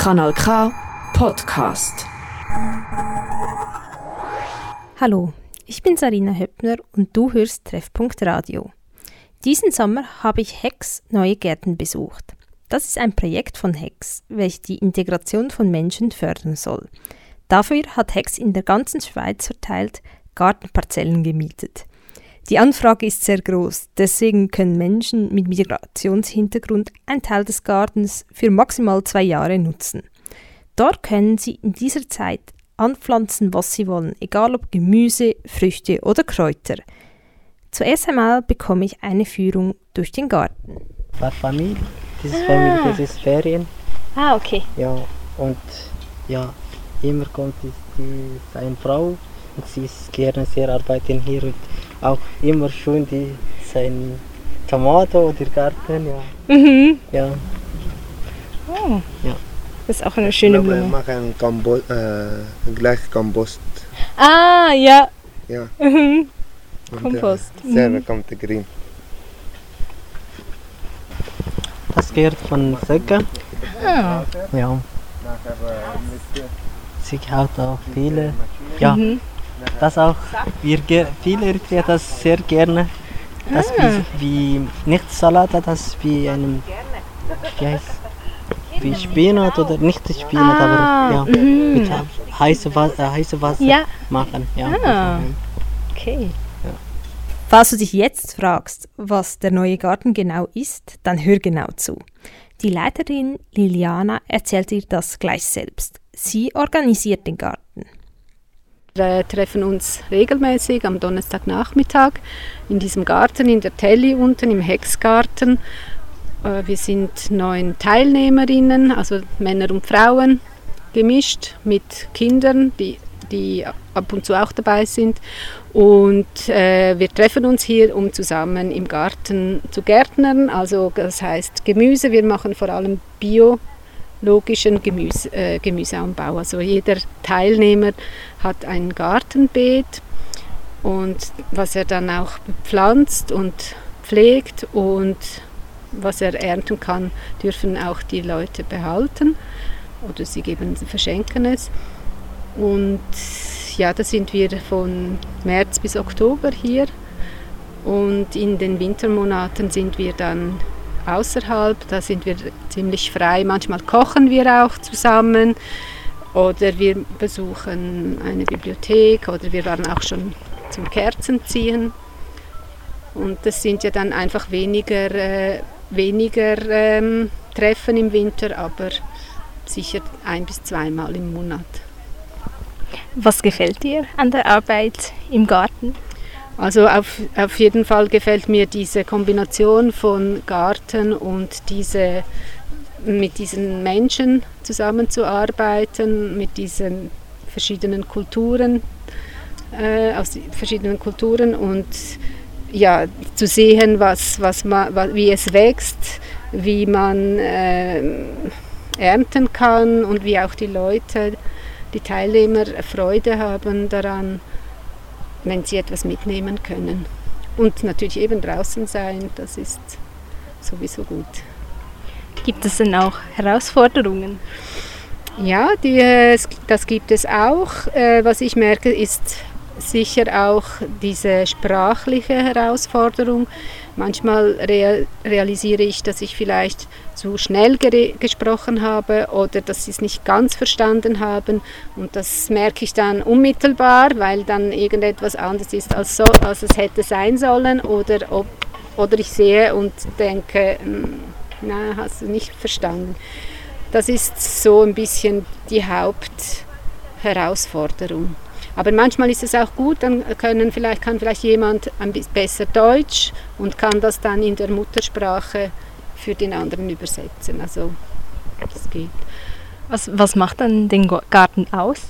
Kanal K Podcast. Hallo, ich bin Sarina Höppner und du hörst Treffpunkt Radio. Diesen Sommer habe ich Hex Neue Gärten besucht. Das ist ein Projekt von Hex, welches die Integration von Menschen fördern soll. Dafür hat Hex in der ganzen Schweiz verteilt Gartenparzellen gemietet. Die Anfrage ist sehr groß, deswegen können Menschen mit Migrationshintergrund einen Teil des Gartens für maximal zwei Jahre nutzen. Dort können sie in dieser Zeit anpflanzen, was sie wollen, egal ob Gemüse, Früchte oder Kräuter. Zuerst einmal bekomme ich eine Führung durch den Garten. War Familie, das ist Familie, das ist Ferien. Ah, okay. Ja, und ja, immer kommt die, die, seine Frau und sie ist gerne sehr arbeiten hier und auch immer schön die sein Tomato oder Garten, ja. Mhm. Ja, Oh, ja. das ist auch eine schöne Wir Blume. machen Kombo äh, gleich Kompost. Ah, ja. Ja. Mhm. Und, Kompost. Äh, sehr Mhm. kommt grün. Das gehört von Söcke. Ah. Ja. Sie hat auch viele. Ja, Mhm. Das auch. Wir viele Eritreer das sehr gerne. Das Ah. wie, wie nicht Salat, das wie einem wie heißt wie Spinat oder nicht Spinat, Ah, aber ja, mhm. mit heißem Wasser, äh, heiße Wasser Ja. machen. Ja. Ah. Okay. Falls du dich jetzt fragst, was der neue Garten genau ist, dann hör genau zu. Die Leiterin Liliana erzählt dir das gleich selbst. Sie organisiert den Garten. Wir treffen uns regelmäßig am Donnerstagnachmittag in diesem Garten, in der Telly unten im Hexgarten. Äh, Wir sind neun Teilnehmerinnen, also Männer und Frauen, gemischt mit Kindern, die, die ab und zu auch dabei sind. Und äh, wir treffen uns hier, um zusammen im Garten zu gärtnern. Also das heißt Gemüse. Wir machen vor allem biologischen Gemüse, äh, Gemüseanbau. Also jeder Teilnehmer hat ein Gartenbeet und was er dann auch bepflanzt und pflegt und was er ernten kann, dürfen auch die Leute behalten oder sie geben, verschenken es. Und ja, da sind wir von März bis Oktober hier und in den Wintermonaten sind wir dann außerhalb, da sind wir ziemlich frei. Manchmal kochen wir auch zusammen oder wir besuchen eine Bibliothek oder wir waren auch schon zum Kerzenziehen. Und das sind ja dann einfach weniger, äh, weniger ähm, Treffen im Winter, aber sicher ein bis zweimal im Monat. Was gefällt dir an der Arbeit im Garten? Also auf, auf jeden Fall gefällt mir diese Kombination von Garten und diese, mit diesen Menschen zusammenzuarbeiten, mit diesen verschiedenen Kulturen, äh, aus verschiedenen Kulturen und ja, zu sehen, was, was man, wie es wächst, wie man äh, ernten kann und wie auch die Leute, die Teilnehmer Freude haben daran, wenn sie etwas mitnehmen können. Und natürlich eben draußen sein, das ist sowieso gut. Gibt es denn auch Herausforderungen? Ja, die, äh, das gibt es auch. Äh, Was ich merke, ist sicher auch diese sprachliche Herausforderung. Manchmal real, realisiere ich, dass ich vielleicht zu schnell gesprochen habe oder dass sie es nicht ganz verstanden haben. Und das merke ich dann unmittelbar, weil dann irgendetwas anders ist, als, so, als es hätte sein sollen. Oder, ob, oder ich sehe und denke, "Hm, na, hast du nicht verstanden. Das ist so ein bisschen die Hauptherausforderung. Aber manchmal ist es auch gut, dann können vielleicht, kann vielleicht jemand ein bisschen besser Deutsch und kann das dann in der Muttersprache für den anderen übersetzen. Also das geht. Was, was macht dann den Garten aus?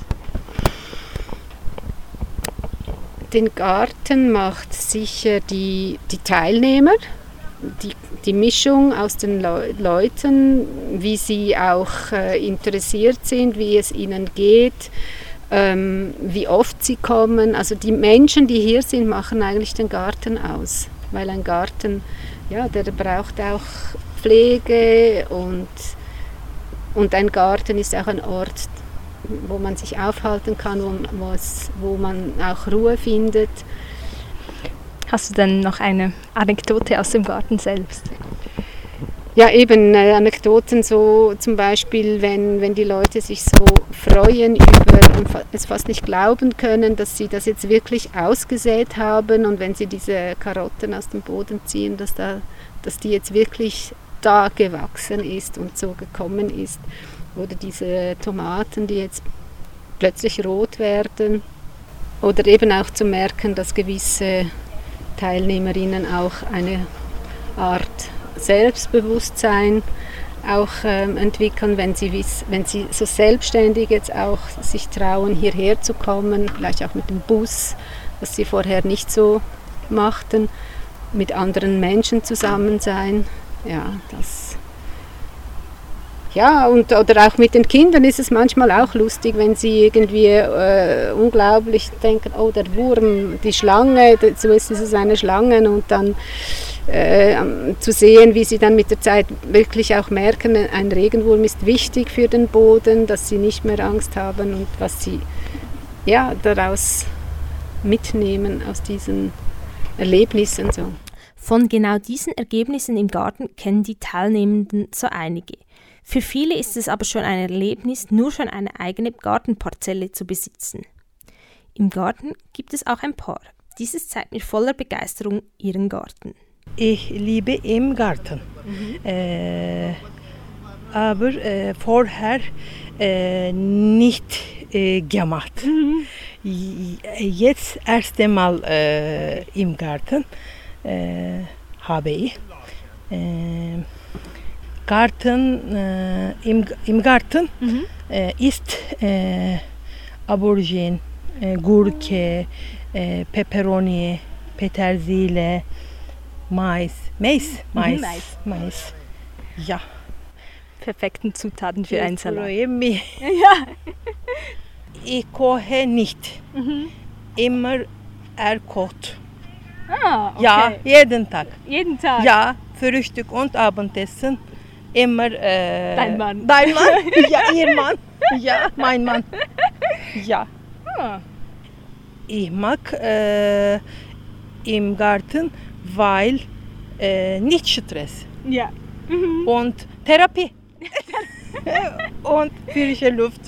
Den Garten macht sicher die, die Teilnehmer, die, die Mischung aus den Leu Leuten, wie sie auch äh, interessiert sind, wie es ihnen geht, ähm, wie oft sie kommen. Also die Menschen, die hier sind, machen eigentlich den Garten aus, weil ein Garten, ja, der braucht auch Pflege und Und ein Garten ist auch ein Ort, wo man sich aufhalten kann, wo, wo, man auch Ruhe findet. Hast du denn noch eine Anekdote aus dem Garten selbst? Ja, eben äh, Anekdoten, so zum Beispiel, wenn, wenn die Leute sich so freuen über und es fast nicht glauben können, dass sie das jetzt wirklich ausgesät haben und wenn sie diese Karotten aus dem Boden ziehen, dass, da, dass die jetzt wirklich da gewachsen ist und so gekommen ist. Oder diese Tomaten, die jetzt plötzlich rot werden. Oder eben auch zu merken, dass gewisse Teilnehmerinnen auch eine Art Selbstbewusstsein auch ähm, entwickeln, wenn sie, wenn sie so selbstständig jetzt auch sich trauen, hierher zu kommen, vielleicht auch mit dem Bus, was sie vorher nicht so machten, mit anderen Menschen zusammen sein. Ja, das. Ja, und, oder auch mit den Kindern ist es manchmal auch lustig, wenn sie irgendwie äh, unglaublich denken, oh, der Wurm, die Schlange, so ist es eine Schlange und dann äh, zu sehen, wie sie dann mit der Zeit wirklich auch merken, ein Regenwurm ist wichtig für den Boden, dass sie nicht mehr Angst haben und was sie ja, daraus mitnehmen aus diesen Erlebnissen. So. Von genau diesen Ergebnissen im Garten kennen die Teilnehmenden so einige. Für viele ist es aber schon ein Erlebnis, nur schon eine eigene Gartenparzelle zu besitzen. Im Garten gibt es auch ein Paar. Dieses zeigt mir voller Begeisterung ihren Garten. Ich liebe im Garten. Äh, aber äh, vorher äh, nicht äh, gemacht. J- Jetzt erste Mal äh, im Garten habe ich. Garten, im, im Garten äh, ist äh, äh, Gurke, Peperoni, Petersilie, Mais. Mais? Mais. Mais. Mais. Ja. Perfekten Zutaten für einen Salat. mich. Ich koche nicht. Immer er kocht. Ah, Ja, jeden Tag. Jeden Tag. Ja, Frühstück und Abendessen. Immer. Äh, Dein Mann. Dein Mann? ja, ihr Mann. Ja, mein Mann. Ja. Ah. Ich mag äh, im Garten, weil äh, nicht Stress Ja. und Therapie. und frische Luft.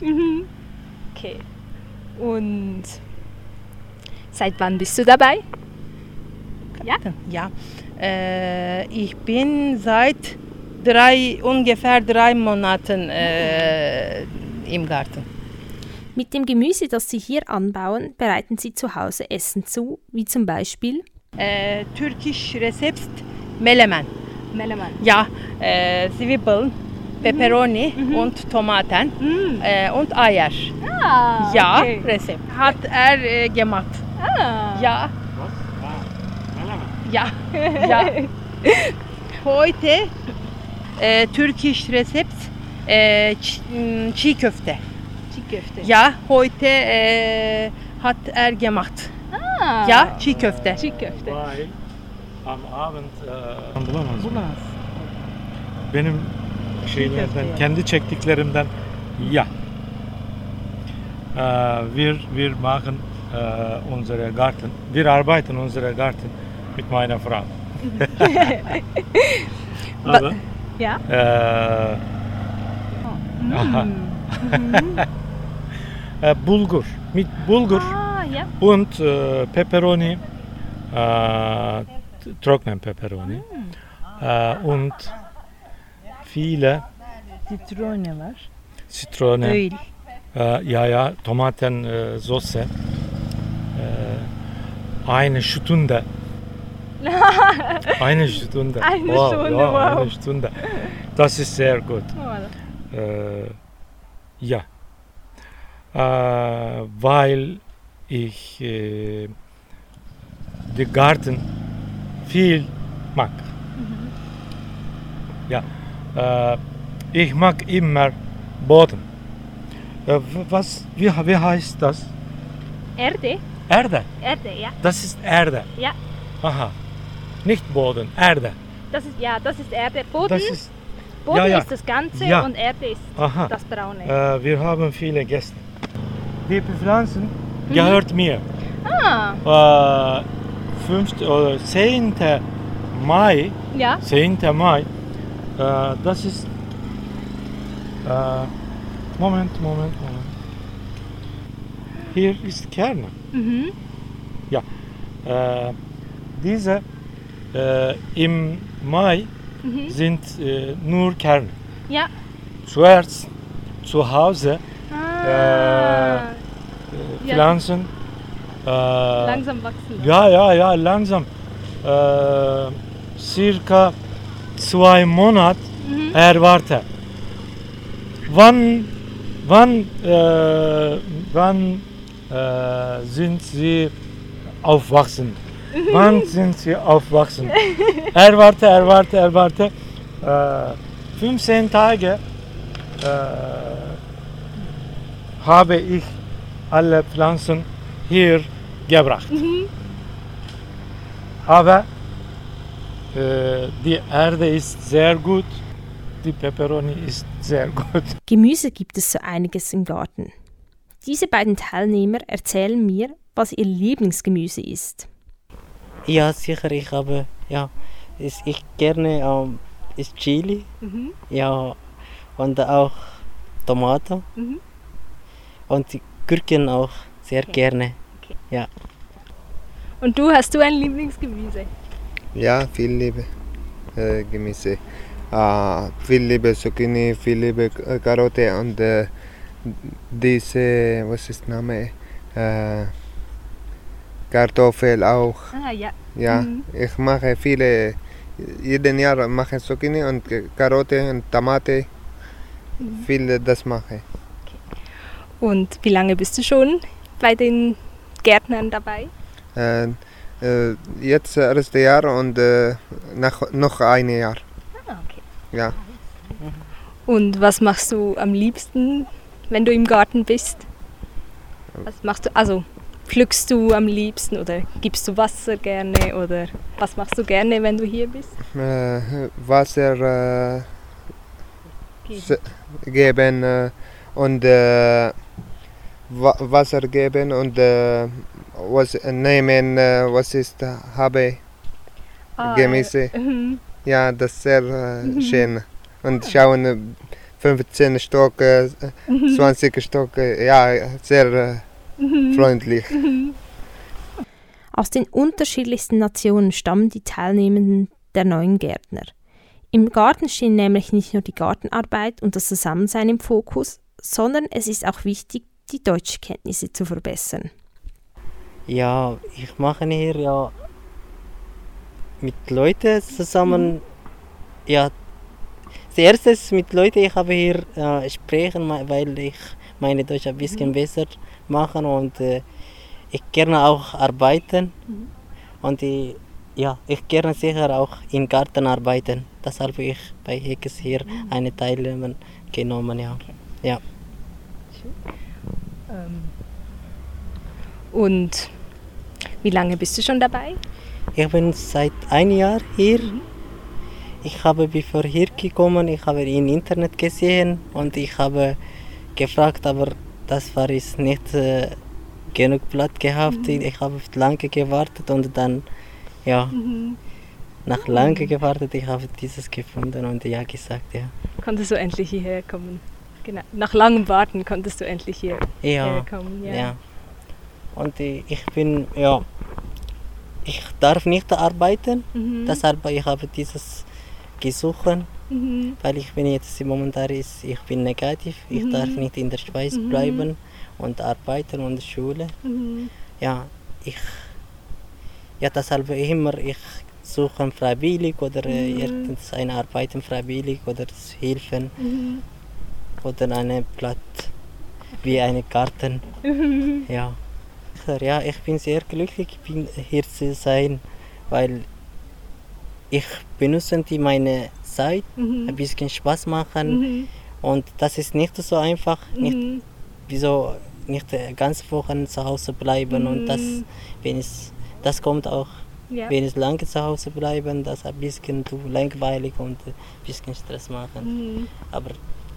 Okay. Und seit wann bist du dabei? Ja? Ja. Äh, ich bin seit drei, ungefähr drei Monaten äh, im Garten. Mit dem Gemüse, das sie hier anbauen, bereiten sie zu Hause Essen zu, wie zum Beispiel Äh, türkisch Rezept Melemen. Meleman. Ja, äh, Zwiebeln, Peperoni und Tomaten äh, und Eier. Ah, ja, okay. Rezept. Hat er äh, gemacht. Ah. Ja. Ja, ja. Heute äh, türkisch Rezept äh, Ç- m, Çiğ köfte. Ja, heute äh, hat er gemacht. Ah. Ja, Çiğ köfte. Çiğköfte. Weil am Abend e, bulamaz. mı? Benim şeylerden, köfte. kendi çektiklerimden ja. Äh, wir, wir machen äh, unsere Garten, wir arbeiten unsere Garten mit meiner Frau. Aber, Ja. äh, aha. Äh, Bulgur, mit Bulgur Ah, ja. und äh, Peperoni, äh, trockenen Peperoni äh, und viele Zitrone var. Zitrone, Öl. ja ja, Tomaten, äh, Soße, eine Stunde. eine Stunde. Eine wow, Stunde, ja, wow. Eine Stunde. Das ist sehr gut. Äh, ja. Äh, weil ich äh, den Garten viel mag. Ja. Äh, ich mag immer Boden. Äh, was, wie, wie heißt das? Erde. Erde. Erde, ja. Das ist Erde. Ja. Aha. Nicht Boden, Erde. Das ist, ja, das ist Erde. Boden, Das ist Boden Ja, ja. ist das Ganze Ja. und Erde ist Aha. das Braune. Äh, wir haben viele Gäste. Die Pflanzen gehört mir. Ah, Äh, 5. oder 10. Mai, ja. 10. Mai, äh, das ist. Äh, Moment, Moment, Moment. Hier ist Kerne. Mhm. Ja. Äh, diese im Mai Mhm. sind äh, nur Kerne. Ja. Zuerst zu Hause Ah, äh, Ja. Pflanzen. Äh, langsam wachsen. Ja, ja, ja, langsam. Äh, circa zwei Monate Mhm. erwarte. Wann, wann, äh, wann äh, sind sie aufwachsen? wann sind sie aufwachsen? erwarte, erwarte, erwarte. Äh, 15 Tage äh, habe ich alle Pflanzen hier gebracht. Aber äh, die Erde ist sehr gut, die Peperoni ist sehr gut. Gemüse gibt es so einiges im Garten. Diese beiden Teilnehmer erzählen mir, was ihr Lieblingsgemüse ist. Ja, sicher, ich habe, ja, ist, ich gerne ähm, ist Chili, ja, und auch Tomaten Mhm. Und die Gurken auch sehr gerne. Und du, hast du ein Lieblingsgemüse? Ja, viel Liebe. Äh, Gemüse. Äh, viel Liebe Zucchini, viel Liebe äh, Karotte und äh, diese, was ist der Name? Äh, Kartoffel auch. Ah, ja. Ja, Mhm. ich mache viele, jeden Jahr mache Zucchini und Karotte und Tomate. Viel das mache. Und wie lange bist du schon bei den Gärtnern dabei? Äh, äh, jetzt das erste Jahr und äh, nach, noch ein Jahr. Ah, okay. Ja. Und was machst du am liebsten, wenn du im Garten bist? Was machst du? Also pflückst du am liebsten oder gibst du Wasser gerne oder was machst du gerne, wenn du hier bist? Äh, Wasser äh, Geben. geben äh, und äh, Wasser geben und äh, was nehmen, äh, was ist, äh, habe Gemüse. Mhm. Ja, das ist sehr äh, schön. Und schauen, äh, 15 Stock, äh, 20 Stock, äh, ja, sehr äh, freundlich. Aus den unterschiedlichsten Nationen stammen die Teilnehmenden der neuen Gärtner. Im Garten stehen nämlich nicht nur die Gartenarbeit und das Zusammensein im Fokus, sondern es ist auch wichtig, die Deutschkenntnisse zu verbessern. Ja, ich mache hier ja mit Leuten zusammen. Ja, zuerst ist mit Leuten, ich habe hier äh, sprechen, weil ich meine Deutsch ein bisschen besser machen und äh, ich gerne auch arbeiten. Und ich, ja, ich gerne sicher auch im Garten arbeiten. Deshalb habe ich bei Heckes hier eine Teilnehmer genommen, ja. Ja. Und wie lange bist du schon dabei? Ich bin seit einem Jahr hier. Ich habe bevor hier gekommen, ich habe im Internet gesehen und ich habe gefragt, aber das war es nicht äh, genug Platz gehabt. Ich habe lange gewartet und dann, ja, nach lange gewartet, ich habe dieses gefunden und ja gesagt, ja. Konntest du endlich hierher kommen? Genau. Nach langem Warten konntest du endlich hierher Ja, kommen. ja. Und äh, ich bin, ja, ich darf nicht arbeiten, Mhm. deshalb ich habe dieses gesucht. Mhm. weil ich bin jetzt momentan ist, ich bin negativ, ich darf nicht in der Schweiz bleiben und arbeiten und Schule. Mhm. Ja, ich ja deshalb immer ich suche freiwillig oder äh, irgendeine Arbeiten freiwillig oder helfen oder eine Platz wie eine Garten. Ja. ja, ich bin sehr glücklich bin hier zu sein, weil ich benutze die meine Zeit ein bisschen Spaß machen und das ist nicht so einfach, nicht wieso nicht ganze Woche zu Hause bleiben und das wenn es das kommt auch Ja. Wenn es lange zu Hause bleiben, das ein bisschen zu langweilig und ein bisschen Stress machen. Mhm. Aber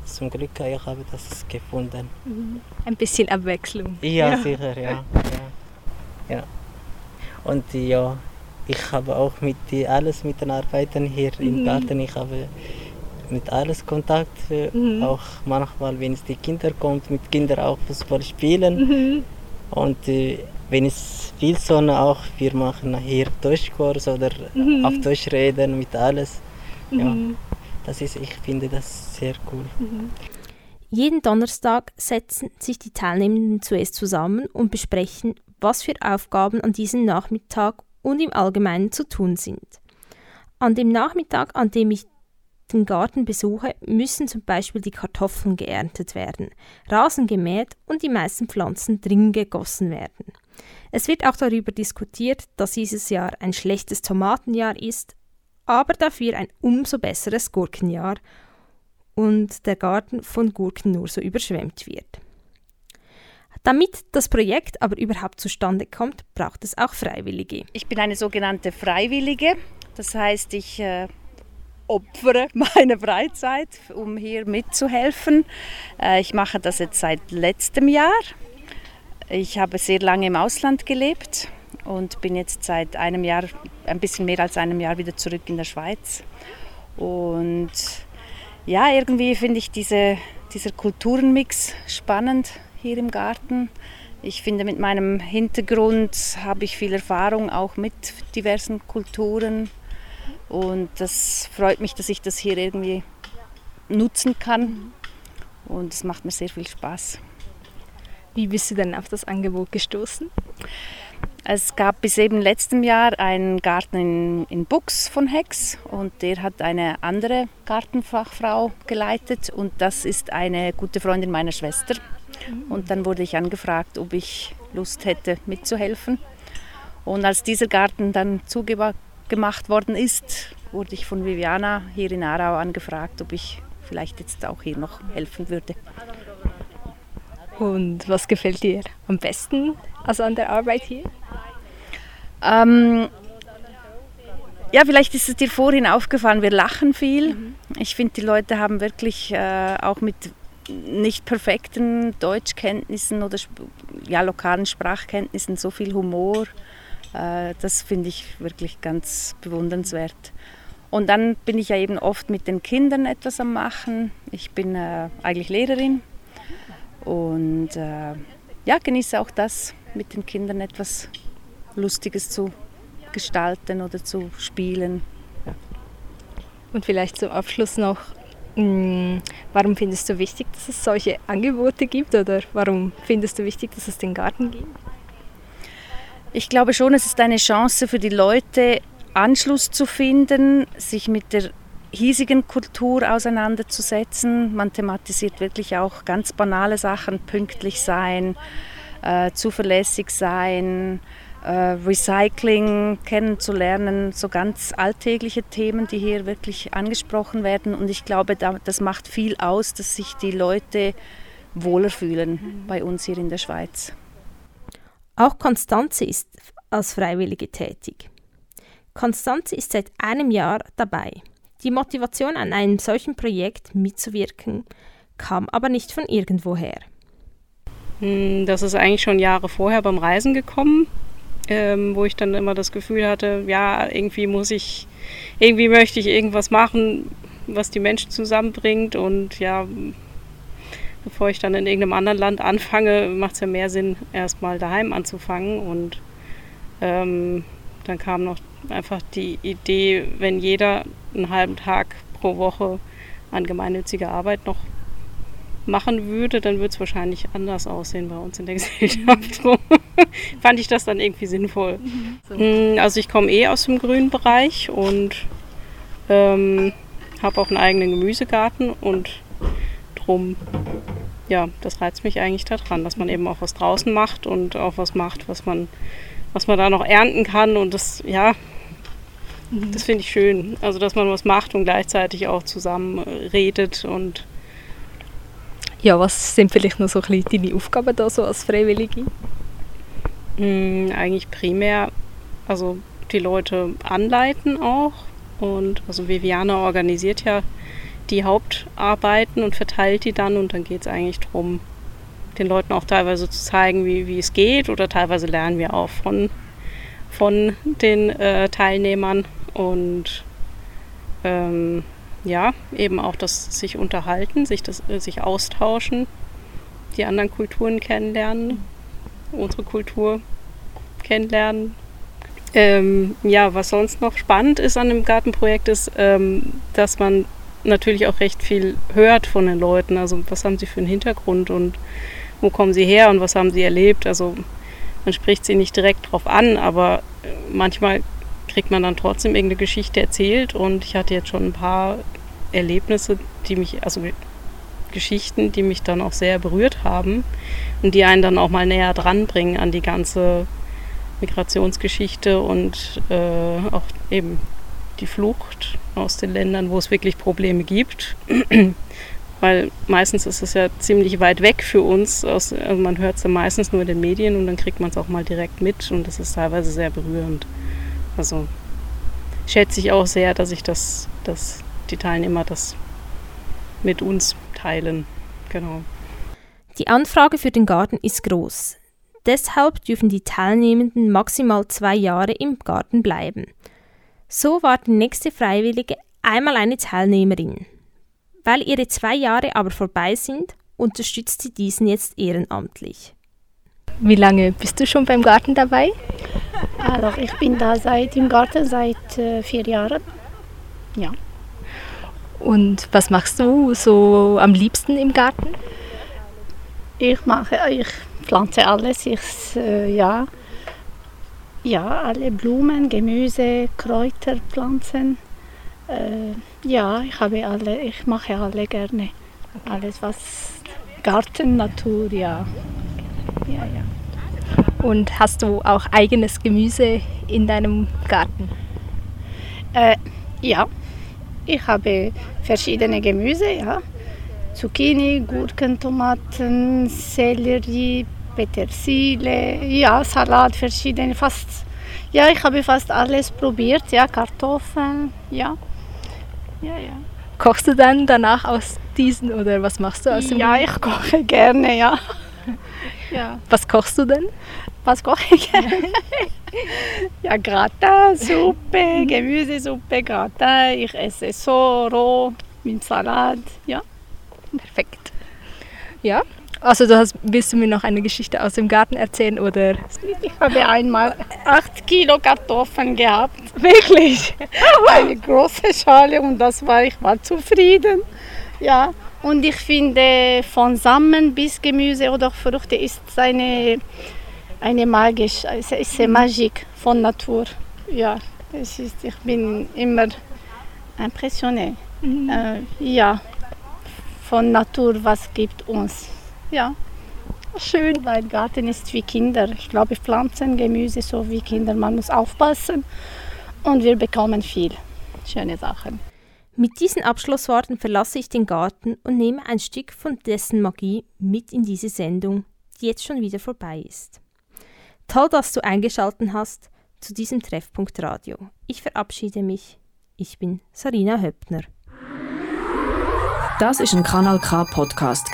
zum Glück, ich habe das gefunden. Ein bisschen Abwechslung. Ja, sicher, ja. ja. ja. Und ja, ich habe auch mit die alles mit den Arbeiten hier im Garten. Ich habe mit alles Kontakt. äh, Auch manchmal, wenn es die Kinder kommt, mit Kindern auch Fußball spielen. Und äh, wenn es viel Sonne auch, wir machen hier Deutschkurs oder auf Deutsch reden mit alles. Ja, das ist, ich finde das sehr cool. Jeden Donnerstag setzen sich die Teilnehmenden zuerst zusammen und besprechen, was für Aufgaben an diesem Nachmittag und im Allgemeinen zu tun sind. An dem Nachmittag, an dem ich den Garten besuche, müssen zum Beispiel die Kartoffeln geerntet werden, Rasen gemäht und die meisten Pflanzen dringend gegossen werden. Es wird auch darüber diskutiert, dass dieses Jahr ein schlechtes Tomatenjahr ist, aber dafür ein umso besseres Gurkenjahr und der Garten von Gurken nur so überschwemmt wird. Damit das Projekt aber überhaupt zustande kommt, braucht es auch Freiwillige. Ich bin eine sogenannte Freiwillige. Das heißt, ich äh, opfere meine Freizeit, um hier mitzuhelfen. Äh, ich mache das jetzt seit letztem Jahr. Ich habe sehr lange im Ausland gelebt und bin jetzt seit einem Jahr, ein bisschen mehr als einem Jahr wieder zurück in der Schweiz. Und ja, irgendwie finde ich diese, dieser Kulturenmix spannend hier im Garten. Ich finde, mit meinem Hintergrund habe ich viel Erfahrung auch mit diversen Kulturen. Und das freut mich, dass ich das hier irgendwie nutzen kann. Und es macht mir sehr viel Spaß. Wie bist du denn auf das Angebot gestoßen? Es gab bis eben letztem Jahr einen Garten in, in Bux von Hex und der hat eine andere Gartenfachfrau geleitet und das ist eine gute Freundin meiner Schwester. Und dann wurde ich angefragt, ob ich Lust hätte mitzuhelfen. Und als dieser Garten dann zugemacht worden ist, wurde ich von Viviana hier in Aarau angefragt, ob ich vielleicht jetzt auch hier noch helfen würde. Und was gefällt dir am besten also an der Arbeit hier? Ähm, ja, vielleicht ist es dir vorhin aufgefallen, wir lachen viel. Ich finde, die Leute haben wirklich äh, auch mit nicht perfekten Deutschkenntnissen oder ja, lokalen Sprachkenntnissen so viel Humor. Äh, das finde ich wirklich ganz bewundernswert. Und dann bin ich ja eben oft mit den Kindern etwas am Machen. Ich bin äh, eigentlich Lehrerin und äh, ja, genieße auch das, mit den Kindern etwas Lustiges zu gestalten oder zu spielen. Und vielleicht zum Abschluss noch, mh, warum findest du wichtig, dass es solche Angebote gibt oder warum findest du wichtig, dass es den Garten gibt? Ich glaube schon, es ist eine Chance für die Leute, Anschluss zu finden, sich mit der hiesigen Kultur auseinanderzusetzen. Man thematisiert wirklich auch ganz banale Sachen, pünktlich sein, äh, zuverlässig sein, äh, Recycling kennenzulernen, so ganz alltägliche Themen, die hier wirklich angesprochen werden. Und ich glaube, da, das macht viel aus, dass sich die Leute wohler fühlen bei uns hier in der Schweiz. Auch Konstanze ist als Freiwillige tätig. Konstanze ist seit einem Jahr dabei. Die Motivation an einem solchen Projekt mitzuwirken kam aber nicht von irgendwoher. Hm, Das ist eigentlich schon Jahre vorher beim Reisen gekommen, ähm, wo ich dann immer das Gefühl hatte, ja, irgendwie muss ich, irgendwie möchte ich irgendwas machen, was die Menschen zusammenbringt. Und ja, bevor ich dann in irgendeinem anderen Land anfange, macht es ja mehr Sinn, erstmal daheim anzufangen. Und ähm, dann kam noch einfach die Idee, wenn jeder einen halben Tag pro Woche an gemeinnütziger Arbeit noch machen würde, dann würde es wahrscheinlich anders aussehen bei uns in der Gesellschaft. Fand ich das dann irgendwie sinnvoll. Mm, Also ich komme eh aus dem grünen Bereich und ähm, habe auch einen eigenen Gemüsegarten und drum, ja, das reizt mich eigentlich daran, dass man eben auch was draußen macht und auch was macht, was man, was man da noch ernten kann und das, ja, das finde ich schön. Also dass man was macht und gleichzeitig auch zusammen redet und Ja, was sind vielleicht noch so ein bisschen deine Aufgaben da so als Freiwillige? Mm, eigentlich primär, also die Leute anleiten auch. Und also Viviana organisiert ja die Hauptarbeiten und verteilt die dann und dann geht es eigentlich darum, den Leuten auch teilweise zu zeigen, wie, wie es geht oder teilweise lernen wir auch von, von den äh, Teilnehmern und ähm, ja, eben auch das sich unterhalten, sich, das, äh, sich austauschen, die anderen Kulturen kennenlernen, unsere Kultur kennenlernen. Ähm, ja, was sonst noch spannend ist an dem Gartenprojekt ist, ähm, dass man natürlich auch recht viel hört von den Leuten. Also was haben sie für einen Hintergrund und wo kommen sie her und was haben sie erlebt. Also man spricht sie nicht direkt drauf an, aber äh, manchmal kriegt man dann trotzdem irgendeine Geschichte erzählt und ich hatte jetzt schon ein paar Erlebnisse, die mich, also Geschichten, die mich dann auch sehr berührt haben und die einen dann auch mal näher dranbringen an die ganze Migrationsgeschichte und äh, auch eben die Flucht aus den Ländern, wo es wirklich Probleme gibt. Weil meistens ist es ja ziemlich weit weg für uns. Also man hört es ja meistens nur in den Medien und dann kriegt man es auch mal direkt mit und das ist teilweise sehr berührend. Also schätze ich auch sehr, dass ich das, dass die Teilnehmer das mit uns teilen. Genau. Die Anfrage für den Garten ist groß. Deshalb dürfen die Teilnehmenden maximal zwei Jahre im Garten bleiben. So war die nächste Freiwillige einmal eine Teilnehmerin. Weil ihre zwei Jahre aber vorbei sind, unterstützt sie diesen jetzt ehrenamtlich. Wie lange bist du schon beim Garten dabei? Also ich bin da seit im Garten seit äh, vier Jahren. Ja. Und was machst du so am liebsten im Garten? Ich mache, ich pflanze alles. Ich, äh, ja, ja, alle Blumen, Gemüse, Kräuter, Pflanzen. Äh, ja, ich habe alle, ich mache alle gerne. Alles was Garten, Natur, ja. Ja, ja. Und hast du auch eigenes Gemüse in deinem Garten? Äh, ja, ich habe verschiedene Gemüse, ja. Zucchini, Gurken, Tomaten, Sellerie, Petersilie, ja, Salat, verschiedene, fast, ja, ich habe fast alles probiert, ja, Kartoffeln, ja, ja, ja. Kochst du dann danach aus diesen oder was machst du aus dem? Ja, ich koche gerne, ja. Ja. Was kochst du denn? Was koche ich ja, Gratin, Suppe, Gemüsesuppe, Gratin. Ich esse so roh mit Salat, ja. Perfekt. Ja, also du hast, willst du mir noch eine Geschichte aus dem Garten erzählen oder? Ich habe einmal acht Kilo Kartoffeln gehabt. Wirklich? Eine große Schale und das war, ich war zufrieden. Ja, und ich finde von Samen bis Gemüse oder Früchte ist eine, eine magisch, es ist eine Magik von Natur. Ja, es ist, ich bin immer impressioniert. Mhm. Äh, ja, von Natur, was gibt uns. Ja, schön, weil Garten ist wie Kinder. Ich glaube, Pflanzen, Gemüse, so wie Kinder, man muss aufpassen und wir bekommen viel schöne Sachen. Mit diesen Abschlussworten verlasse ich den Garten und nehme ein Stück von dessen Magie mit in diese Sendung, die jetzt schon wieder vorbei ist. Toll, dass du eingeschaltet hast zu diesem Treffpunkt Radio. Ich verabschiede mich. Ich bin Sarina Höppner. Das ist ein Kanal K Podcast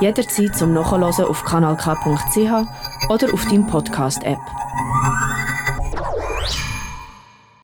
Jederzeit zum Nachhören auf kanalk.ch oder auf deinem Podcast App.